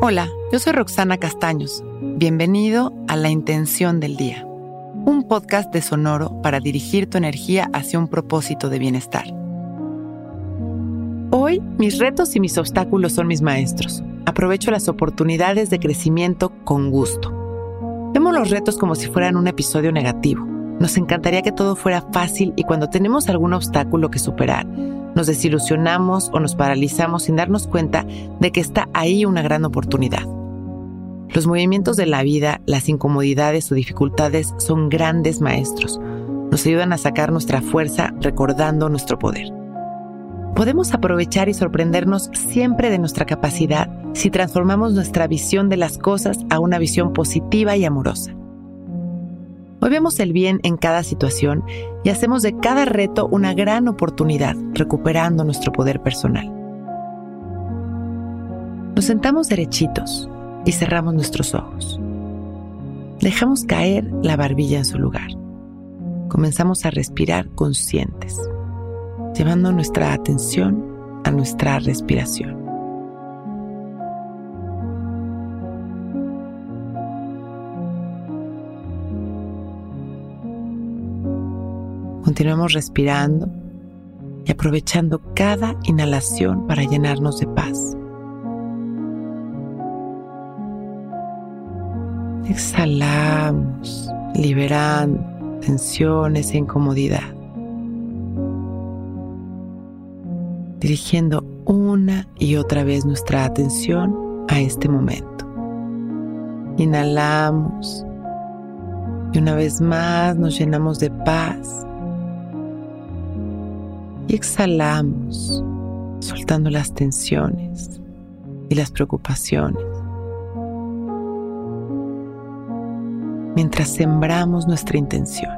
Hola, yo soy Roxana Castaños. Bienvenido a La Intención del Día, un podcast de Sonoro para dirigir tu energía hacia un propósito de bienestar. Hoy, mis retos y mis obstáculos son mis maestros. Aprovecho las oportunidades de crecimiento con gusto. Vemos los retos como si fueran un episodio negativo. Nos encantaría que todo fuera fácil y cuando tenemos algún obstáculo que superar, nos desilusionamos o nos paralizamos sin darnos cuenta de que está ahí una gran oportunidad. Los movimientos de la vida, las incomodidades o dificultades son grandes maestros. Nos ayudan a sacar nuestra fuerza recordando nuestro poder. Podemos aprovechar y sorprendernos siempre de nuestra capacidad si transformamos nuestra visión de las cosas a una visión positiva y amorosa. Hoy vemos el bien en cada situación y hacemos de cada reto una gran oportunidad, recuperando nuestro poder personal. Nos sentamos derechitos y cerramos nuestros ojos. Dejamos caer la barbilla en su lugar. Comenzamos a respirar conscientes, llevando nuestra atención a nuestra respiración. Continuemos respirando y aprovechando cada inhalación para llenarnos de paz. Exhalamos, liberando tensiones e incomodidad. Dirigiendo una y otra vez nuestra atención a este momento. Inhalamos y una vez más nos llenamos de paz y exhalamos, soltando las tensiones y las preocupaciones. Mientras sembramos nuestra intención.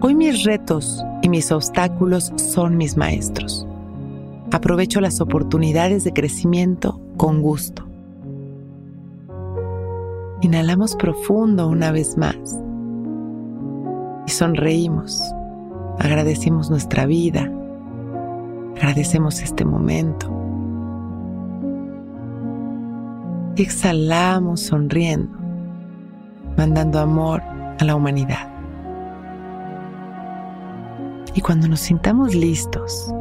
Hoy mis retos y mis obstáculos son mis maestros. Aprovecho las oportunidades de crecimiento con gusto. Inhalamos profundo una vez más y sonreímos Agradecemos nuestra vida. Agradecemos este momento. Exhalamos sonriendo, mandando amor a la humanidad. Y cuando nos sintamos listos,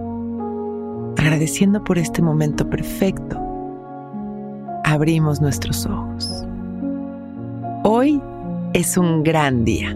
agradeciendo por este momento perfecto, abrimos nuestros ojos. Hoy es un gran día.